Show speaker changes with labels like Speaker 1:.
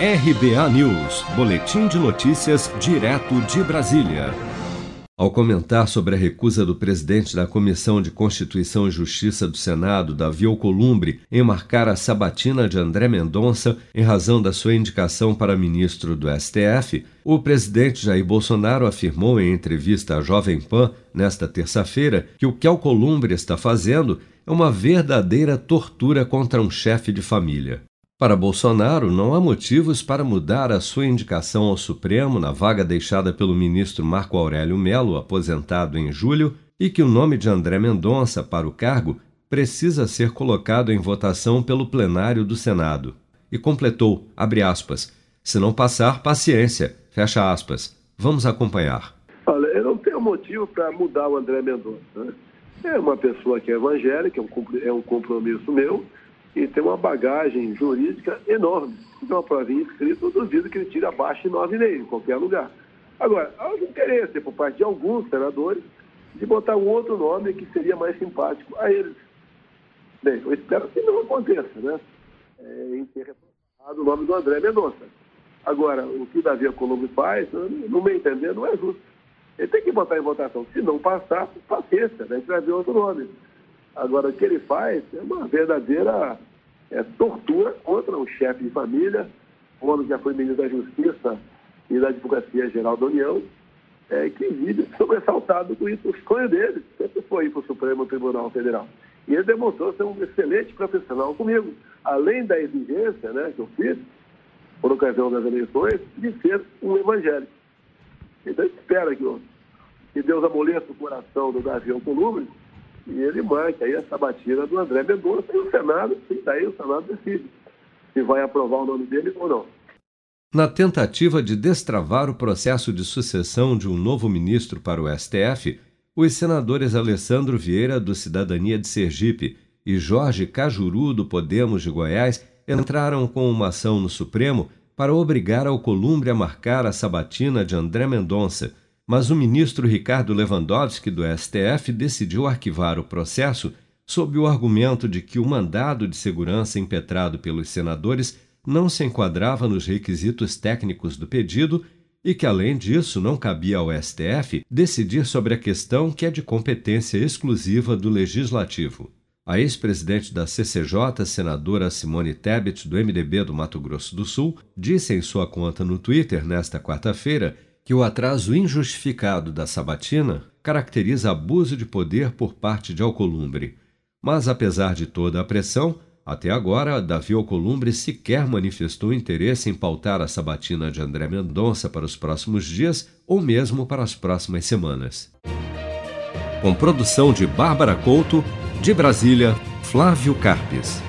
Speaker 1: RBA News, Boletim de Notícias, direto de Brasília. Ao comentar sobre a recusa do presidente da Comissão de Constituição e Justiça do Senado, Davi Alcolumbre, em marcar a sabatina de André Mendonça em razão da sua indicação para ministro do STF, o presidente Jair Bolsonaro afirmou em entrevista à Jovem Pan nesta terça-feira que o que Alcolumbre está fazendo é uma verdadeira tortura contra um chefe de família. Para Bolsonaro, não há motivos para mudar a sua indicação ao Supremo na vaga deixada pelo ministro Marco Aurélio Melo, aposentado em julho, e que o nome de André Mendonça para o cargo precisa ser colocado em votação pelo plenário do Senado. E completou, abre aspas, se não passar, paciência, fecha aspas. Vamos acompanhar.
Speaker 2: Olha, eu não tenho motivo para mudar o André Mendonça. Né? É uma pessoa que é evangélica, é um compromisso meu, e tem uma bagagem jurídica enorme. Então, uma provinha escrita, eu duvido que ele tire abaixo de 9,5 em qualquer lugar. Agora, há um interesse por parte de alguns senadores de botar um outro nome que seria mais simpático a eles. Bem, eu espero que não aconteça, né? É, em ter reforçado o nome do André Mendonça. Agora, o que Davi Alcolumbre faz, no meu entender, não é justo. Ele tem que botar em votação. Se não passar, paciência, né? a gente vai ver outro nome. Agora, o que ele faz é uma verdadeira é, tortura contra um chefe de família, um homem já foi ministro da Justiça e da Advocacia Geral da União, é, que vive sobressaltado com isso. O sonho dele sempre foi para o Supremo Tribunal Federal. E ele demonstrou ser um excelente profissional comigo, além da exigência né, que eu fiz, por ocasião das eleições, de ser um evangélico. Então, espera que, que Deus amoleça o coração do Davi Alcolumbre e ele marca aí essa batida do André Mendonça e o Senado, sim, daí o Senado decide se vai aprovar o nome dele ou não.
Speaker 1: Na tentativa de destravar o processo de sucessão de um novo ministro para o STF, os senadores Alessandro Vieira, do Cidadania de Sergipe, e Jorge Cajuru, do Podemos de Goiás, entraram com uma ação no Supremo para obrigar ao Columbre a marcar a sabatina de André Mendonça mas o ministro Ricardo Lewandowski do STF decidiu arquivar o processo sob o argumento de que o mandado de segurança impetrado pelos senadores não se enquadrava nos requisitos técnicos do pedido e que, além disso, não cabia ao STF decidir sobre a questão que é de competência exclusiva do Legislativo. A ex-presidente da CCJ, senadora Simone Tebet, do MDB do Mato Grosso do Sul, disse em sua conta no Twitter nesta quarta-feira que o atraso injustificado da sabatina caracteriza abuso de poder por parte de Alcolumbre. Mas, apesar de toda a pressão, até agora, Davi Alcolumbre sequer manifestou interesse em pautar a sabatina de André Mendonça para os próximos dias ou mesmo para as próximas semanas. Com produção de Bárbara Couto, de Brasília, Flávio Carpes.